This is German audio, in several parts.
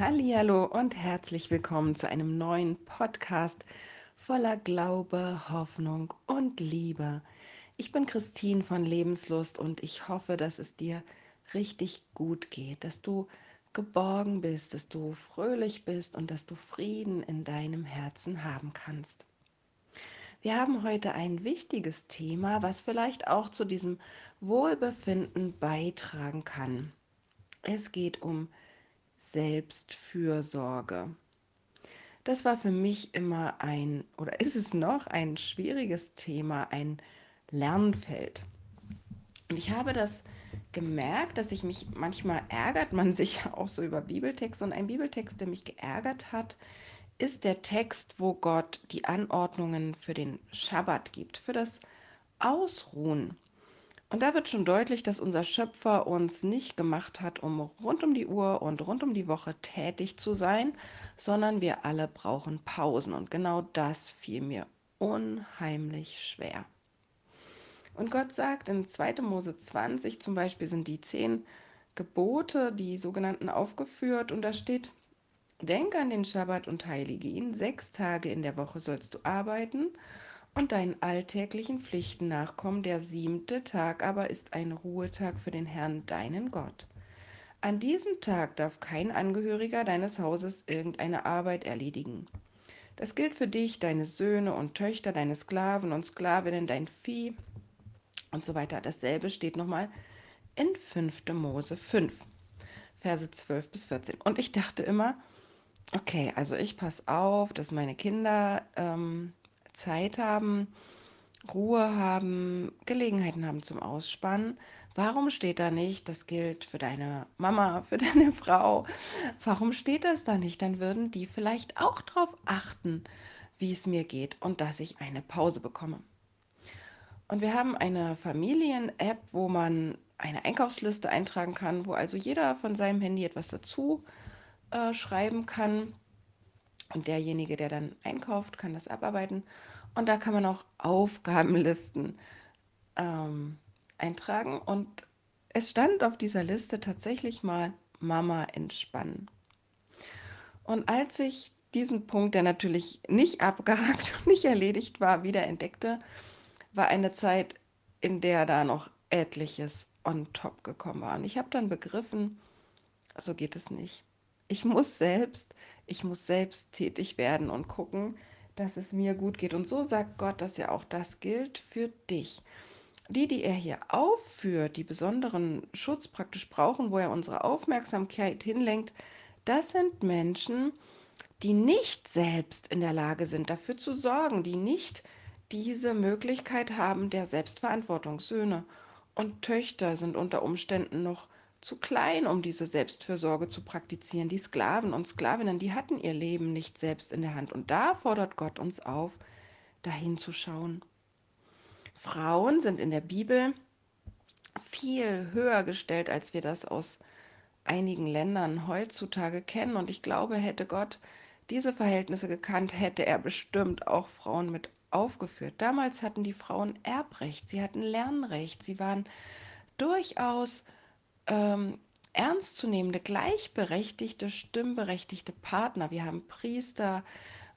Hallo und herzlich willkommen zu einem neuen Podcast voller Glaube, Hoffnung und Liebe. Ich bin Christine von Lebenslust und ich hoffe, dass es dir richtig gut geht, dass du geborgen bist, dass du fröhlich bist und dass du Frieden in deinem Herzen haben kannst. Wir haben heute ein wichtiges Thema, was vielleicht auch zu diesem Wohlbefinden beitragen kann. Es geht um Selbstfürsorge. Das war für mich immer ein, oder ist es noch, ein schwieriges Thema, ein Lernfeld. Und ich habe das gemerkt, dass ich mich manchmal ärgert, man sich auch so über Bibeltexte. Und ein Bibeltext, der mich geärgert hat, ist der Text, wo Gott die Anordnungen für den Schabbat gibt, für das Ausruhen. Und da wird schon deutlich, dass unser Schöpfer uns nicht gemacht hat, um rund um die Uhr und rund um die Woche tätig zu sein, sondern wir alle brauchen Pausen. Und genau das fiel mir unheimlich schwer. Und Gott sagt in 2. Mose 20 zum Beispiel sind die zehn Gebote, die sogenannten, aufgeführt. Und da steht, denk an den Schabbat und heilige ihn. Sechs Tage in der Woche sollst du arbeiten und deinen alltäglichen Pflichten nachkommen. Der siebte Tag aber ist ein Ruhetag für den Herrn, deinen Gott. An diesem Tag darf kein Angehöriger deines Hauses irgendeine Arbeit erledigen. Das gilt für dich, deine Söhne und Töchter, deine Sklaven und Sklavinnen, dein Vieh und so weiter. Dasselbe steht nochmal in 5. Mose 5, Verse 12 bis 14. Und ich dachte immer, okay, also ich passe auf, dass meine Kinder ähm, Zeit haben, Ruhe haben, Gelegenheiten haben zum Ausspannen. Warum steht da nicht, das gilt für deine Mama, für deine Frau? Warum steht das da nicht? Dann würden die vielleicht auch darauf achten, wie es mir geht und dass ich eine Pause bekomme. Und wir haben eine Familien-App, wo man eine Einkaufsliste eintragen kann, wo also jeder von seinem Handy etwas dazu äh, schreiben kann. Und derjenige, der dann einkauft, kann das abarbeiten. Und da kann man auch Aufgabenlisten ähm, eintragen. Und es stand auf dieser Liste tatsächlich mal Mama entspannen. Und als ich diesen Punkt, der natürlich nicht abgehakt und nicht erledigt war, wieder entdeckte, war eine Zeit, in der da noch etliches on top gekommen war. Und ich habe dann begriffen, so geht es nicht. Ich muss selbst, ich muss selbst tätig werden und gucken, dass es mir gut geht. Und so sagt Gott, dass ja auch das gilt für dich. Die, die er hier aufführt, die besonderen Schutz praktisch brauchen, wo er unsere Aufmerksamkeit hinlenkt, das sind Menschen, die nicht selbst in der Lage sind, dafür zu sorgen, die nicht diese Möglichkeit haben der Selbstverantwortung. Söhne und Töchter sind unter Umständen noch zu klein, um diese Selbstfürsorge zu praktizieren. Die Sklaven und Sklavinnen, die hatten ihr Leben nicht selbst in der Hand. Und da fordert Gott uns auf, dahin zu schauen. Frauen sind in der Bibel viel höher gestellt, als wir das aus einigen Ländern heutzutage kennen. Und ich glaube, hätte Gott diese Verhältnisse gekannt, hätte er bestimmt auch Frauen mit aufgeführt. Damals hatten die Frauen Erbrecht, sie hatten Lernrecht, sie waren durchaus ähm, ernstzunehmende, gleichberechtigte, stimmberechtigte Partner. Wir haben Priester,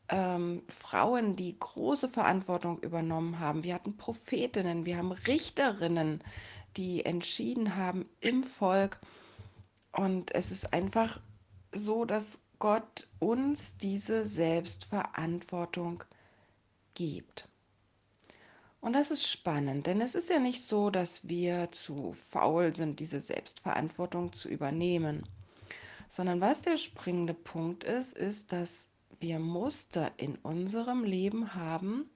ähm, Frauen, die große Verantwortung übernommen haben. Wir hatten Prophetinnen, wir haben Richterinnen, die entschieden haben im Volk. Und es ist einfach so, dass Gott uns diese Selbstverantwortung gibt. Und das ist spannend, denn es ist ja nicht so, dass wir zu faul sind, diese Selbstverantwortung zu übernehmen, sondern was der springende Punkt ist, ist, dass wir Muster in unserem Leben haben,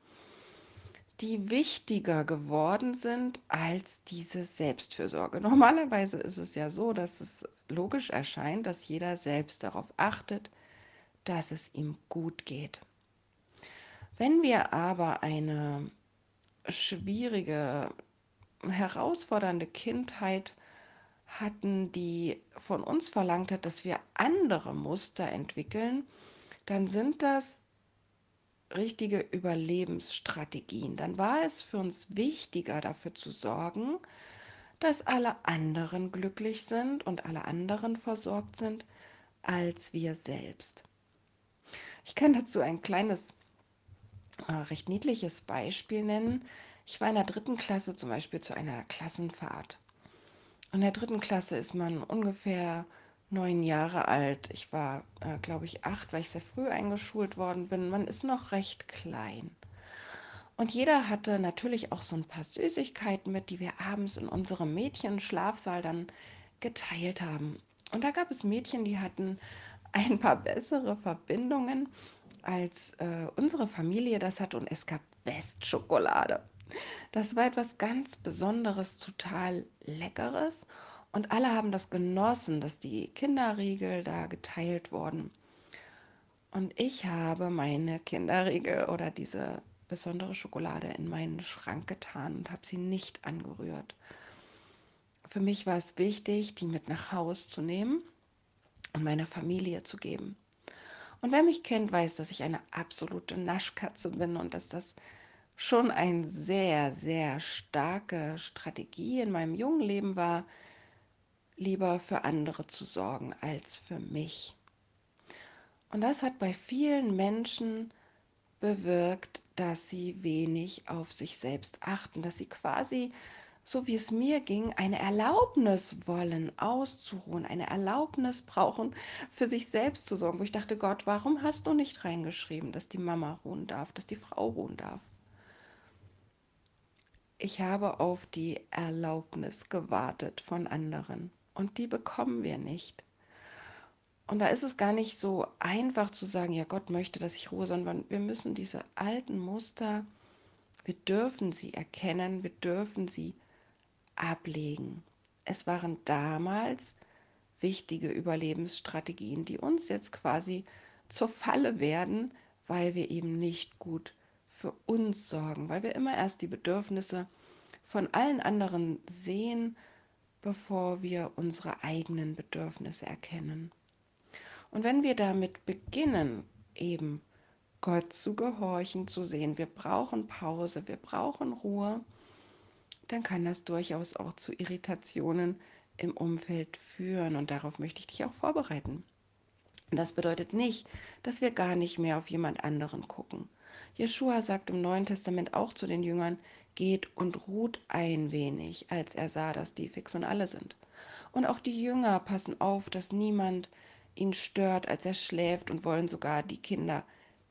die wichtiger geworden sind als diese Selbstfürsorge. Normalerweise ist es ja so, dass es logisch erscheint, dass jeder selbst darauf achtet, dass es ihm gut geht. Wenn wir aber eine schwierige, herausfordernde Kindheit hatten, die von uns verlangt hat, dass wir andere Muster entwickeln, dann sind das richtige Überlebensstrategien. Dann war es für uns wichtiger dafür zu sorgen, dass alle anderen glücklich sind und alle anderen versorgt sind, als wir selbst. Ich kann dazu ein kleines, äh, recht niedliches Beispiel nennen. Ich war in der dritten Klasse zum Beispiel zu einer Klassenfahrt. In der dritten Klasse ist man ungefähr neun Jahre alt. Ich war, äh, glaube ich, acht, weil ich sehr früh eingeschult worden bin. Man ist noch recht klein. Und jeder hatte natürlich auch so ein paar Süßigkeiten mit, die wir abends in unserem Mädchenschlafsaal dann geteilt haben. Und da gab es Mädchen, die hatten ein paar bessere Verbindungen als äh, unsere Familie das hat. Und es gab Westschokolade. Das war etwas ganz Besonderes, total Leckeres. Und alle haben das genossen, dass die Kinderriegel da geteilt wurden. Und ich habe meine Kinderriegel oder diese besondere Schokolade in meinen Schrank getan und habe sie nicht angerührt. Für mich war es wichtig, die mit nach Haus zu nehmen und meiner Familie zu geben. Und wer mich kennt, weiß, dass ich eine absolute Naschkatze bin und dass das schon eine sehr, sehr starke Strategie in meinem jungen Leben war, lieber für andere zu sorgen als für mich. Und das hat bei vielen Menschen bewirkt, dass sie wenig auf sich selbst achten, dass sie quasi, so wie es mir ging, eine Erlaubnis wollen, auszuruhen, eine Erlaubnis brauchen, für sich selbst zu sorgen. Wo ich dachte, Gott, warum hast du nicht reingeschrieben, dass die Mama ruhen darf, dass die Frau ruhen darf? Ich habe auf die Erlaubnis gewartet von anderen und die bekommen wir nicht. Und da ist es gar nicht so einfach zu sagen, ja, Gott möchte, dass ich ruhe, sondern wir müssen diese alten Muster, wir dürfen sie erkennen, wir dürfen sie ablegen. Es waren damals wichtige Überlebensstrategien, die uns jetzt quasi zur Falle werden, weil wir eben nicht gut für uns sorgen, weil wir immer erst die Bedürfnisse von allen anderen sehen, bevor wir unsere eigenen Bedürfnisse erkennen. Und wenn wir damit beginnen, eben Gott zu gehorchen, zu sehen, wir brauchen Pause, wir brauchen Ruhe, dann kann das durchaus auch zu Irritationen im Umfeld führen. Und darauf möchte ich dich auch vorbereiten. Das bedeutet nicht, dass wir gar nicht mehr auf jemand anderen gucken. Jeshua sagt im Neuen Testament auch zu den Jüngern, geht und ruht ein wenig, als er sah, dass die fix und alle sind. Und auch die Jünger passen auf, dass niemand ihn stört, als er schläft und wollen sogar die Kinder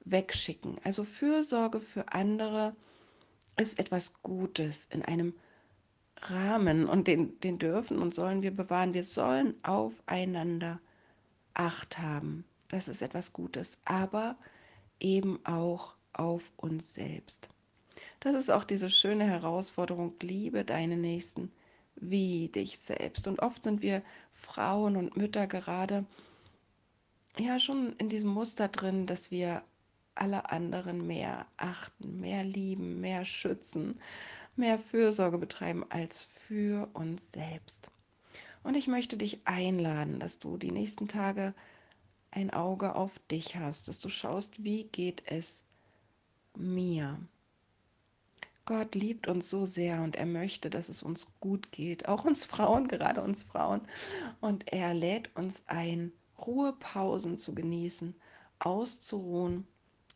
wegschicken. Also Fürsorge für andere ist etwas Gutes in einem Rahmen und den, den dürfen und sollen wir bewahren. Wir sollen aufeinander Acht haben. Das ist etwas Gutes, aber eben auch auf uns selbst. Das ist auch diese schöne Herausforderung, liebe deine Nächsten wie dich selbst. Und oft sind wir Frauen und Mütter gerade ja schon in diesem Muster drin, dass wir alle anderen mehr achten, mehr lieben, mehr schützen, mehr Fürsorge betreiben als für uns selbst. Und ich möchte dich einladen, dass du die nächsten Tage ein Auge auf dich hast, dass du schaust, wie geht es mir. Gott liebt uns so sehr und er möchte, dass es uns gut geht, auch uns Frauen, gerade uns Frauen. Und er lädt uns ein, Ruhepausen zu genießen, auszuruhen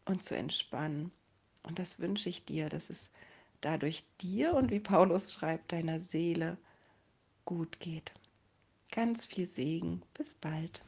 und zu entspannen. Und das wünsche ich dir, dass es dadurch dir und wie Paulus schreibt, deiner Seele gut geht. Ganz viel Segen. Bis bald.